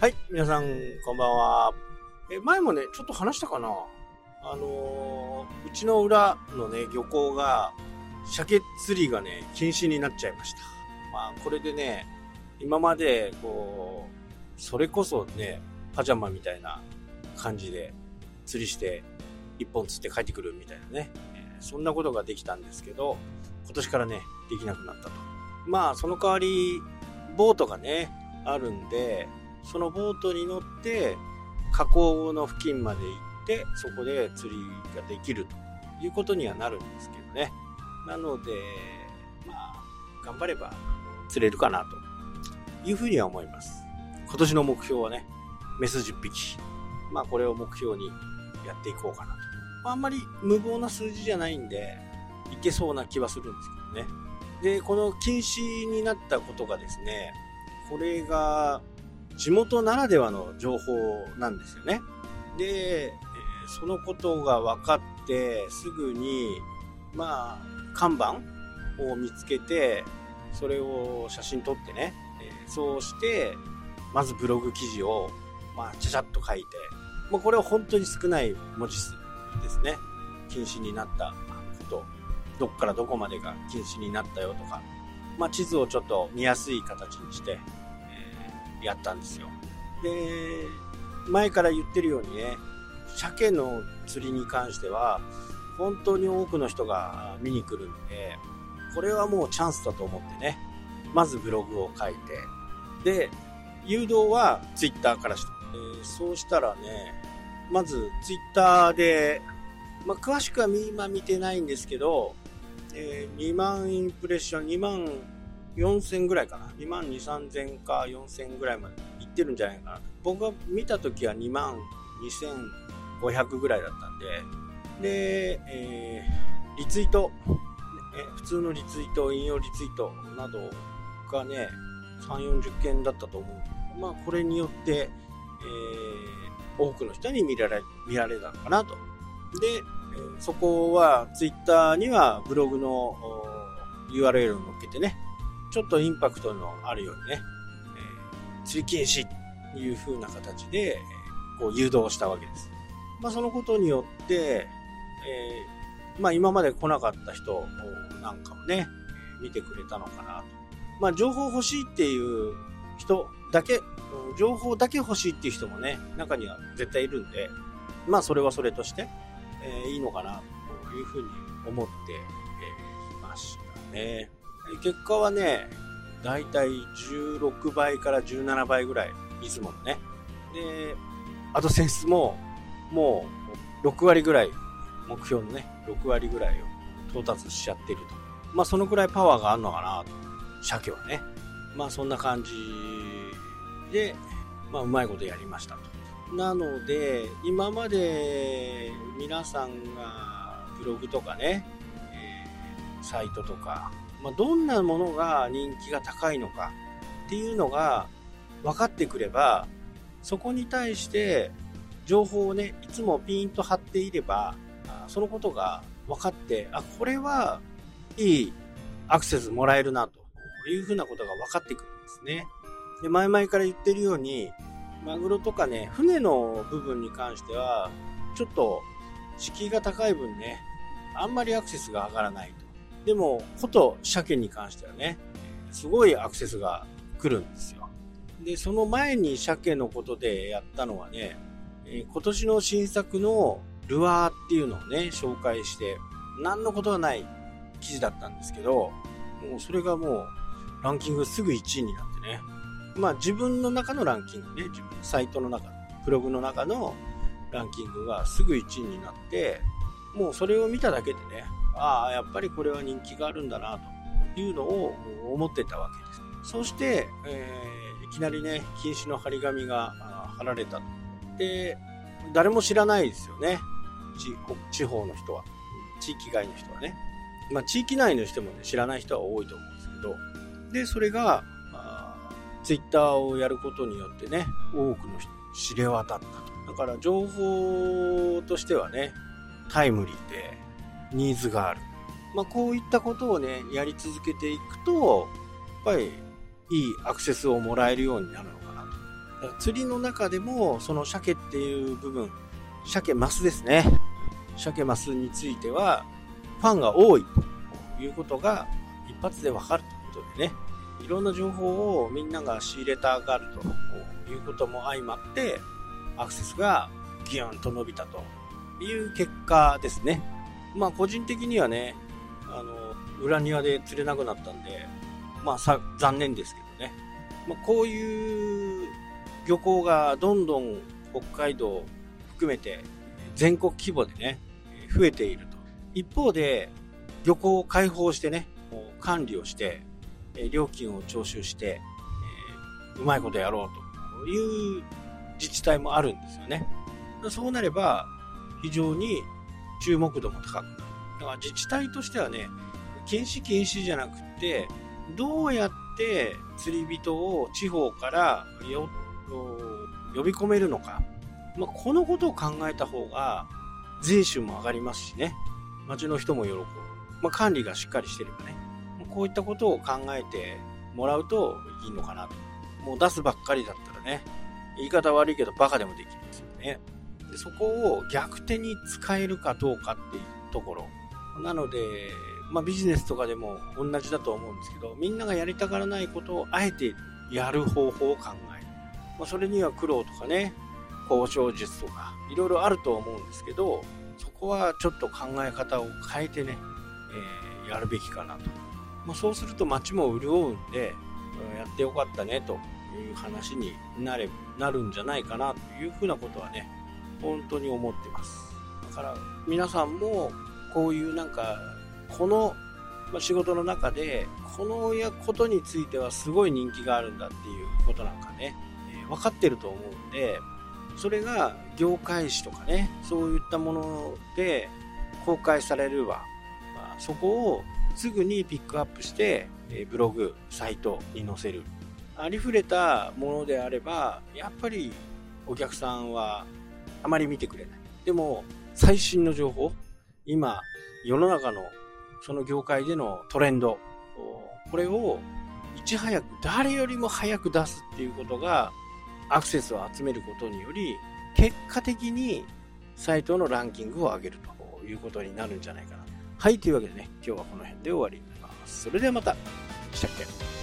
はい、皆さん、こんばんは。え、前もね、ちょっと話したかなあのー、うちの裏のね、漁港が、鮭釣りがね、禁止になっちゃいました。まあ、これでね、今まで、こう、それこそね、パジャマみたいな感じで釣りして、一本釣って帰ってくるみたいなね、え、そんなことができたんですけど、今年からね、できなくなったと。まあ、その代わり、ボートがね、あるんで、そのボートに乗って、河口の付近まで行って、そこで釣りができるということにはなるんですけどね。なので、まあ、頑張れば釣れるかなというふうには思います。今年の目標はね、メス10匹。まあ、これを目標にやっていこうかなと。まあ、あんまり無謀な数字じゃないんで、いけそうな気はするんですけどね。で、この禁止になったことがですね、これが地元ならではの情報なんですよね。で、そのことが分かってすぐに、まあ、看板を見つけて、それを写真撮ってね、そうして、まずブログ記事を、まあ、ちゃちゃっと書いて、もうこれは本当に少ない文字数ですね。禁止になったこと、どっからどこまでが禁止になったよとか、まあ、地図をちょっと見やすい形にして、やったんですよ。で、前から言ってるようにね、鮭の釣りに関しては、本当に多くの人が見に来るんで、これはもうチャンスだと思ってね、まずブログを書いて、で、誘導はツイッターからして、えー、そうしたらね、まずツイッターで、まあ、詳しくは今見てないんですけど、えー、2万インプレッション、2万4000ぐらいかな。2万2、3000か4000ぐらいまでいってるんじゃないかな。僕が見た時は2万2500ぐらいだったんで、で、えー、リツイート、え普通のリツイート、引用リツイートなどがね、3、40件だったと思う。まあ、これによって、えー、多くの人に見られ、見られたのかなと。で、えそこは、ツイッターにはブログの URL を載っけてね、ちょっとインパクトのあるようにね、えー、釣り禁止という風な形で、こう誘導したわけです。まあ、そのことによって、えー、まあ、今まで来なかった人なんかもね、見てくれたのかなと。まあ、情報欲しいっていう人だけ、情報だけ欲しいっていう人もね、中には絶対いるんで、まあ、それはそれとして、えー、いいのかなというふうに思って、えー、いましたね。結果はね、だいたい16倍から17倍ぐらい、いつものね。で、アドセンスも、もう、6割ぐらい、目標のね、6割ぐらいを到達しちゃってると。まあ、そのくらいパワーがあるのかなと。鮭はね。まあ、そんな感じで、まあ、うまいことやりましたと。なので、今まで皆さんがブログとかね、サイトとか、まあ、どんなものが人気が高いのかっていうのが分かってくれば、そこに対して情報をね、いつもピーンと貼っていれば、そのことが分かって、あ、これはいいアクセスもらえるなというふうなことが分かってくるんですね。で、前々から言ってるように、マグロとかね、船の部分に関しては、ちょっと敷居が高い分ね、あんまりアクセスが上がらないと。でも、こと鮭に関してはね、すごいアクセスが来るんですよ。で、その前に鮭のことでやったのはね、今年の新作のルアーっていうのをね、紹介して、何のことはない記事だったんですけど、もうそれがもうランキングすぐ1位になってね。まあ自分の中のランキングね、自分のサイトの中、ブログの中のランキングがすぐ1位になって、もうそれを見ただけでね、ああ、やっぱりこれは人気があるんだな、というのを思ってたわけです。そして、えー、いきなりね、禁止の張り紙が貼られた。で、誰も知らないですよね。地方の人は。地域外の人はね。まあ、地域内の人もね、知らない人は多いと思うんですけど。で、それが、ツイッターをやることによってね、多くの人知れ渡ったと。だから情報としてはね、タイムリーで、ニーズがある。まあ、こういったことをね、やり続けていくと、やっぱりいいアクセスをもらえるようになるのかなとか釣りの中でも、その鮭っていう部分、鮭マスですね。鮭マスについては、ファンが多いということが一発でわかるということでね、いろんな情報をみんなが仕入れたがるということも相まって、アクセスがギュンと伸びたという結果ですね。まあ個人的にはね、あの、裏庭で釣れなくなったんで、まあさ、残念ですけどね。まあ、こういう漁港がどんどん北海道含めて全国規模でね、増えていると。一方で、漁港を開放してね、管理をして、料金を徴収して、うまいことやろうという自治体もあるんですよね。そうなれば、非常に注目度も高くなる。だから自治体としてはね、禁止禁止じゃなくて、どうやって釣り人を地方から呼び込めるのか。まあ、このことを考えた方が、税収も上がりますしね。町の人も喜ぶ。まあ、管理がしっかりしてればね。こういったことを考えてもらうといいのかなと。もう出すばっかりだったらね、言い方悪いけどバカでもできますよね。でそこを逆手に使えるかどうかっていうところ。なので、まあ、ビジネスとかでも同じだと思うんですけど、みんながやりたがらないことをあえてやる方法を考える。まあ、それには苦労とかね、交渉術とか、いろいろあると思うんですけど、そこはちょっと考え方を変えてね、えー、やるべきかなと。まあ、そうすると街も潤うんで、やってよかったねという話になれなるんじゃないかなというふうなことはね、本当に思ってます。だから皆さんもこういうなんかこの仕事の中でこのことについてはすごい人気があるんだっていうことなんかね、えー、分かってると思うんでそれが業界誌とかねそういったもので公開されるわ、まあ、そこをすぐにピックアップして、えー、ブログサイトに載せるありふれたものであればやっぱりお客さんはあまり見てくれないでも最新の情報今世の中のその業界でのトレンド、これをいち早く、誰よりも早く出すっていうことが、アクセスを集めることにより、結果的にサイトのランキングを上げるということになるんじゃないかな。はい、というわけでね、今日はこの辺で終わりになります。それではまた。したっけ？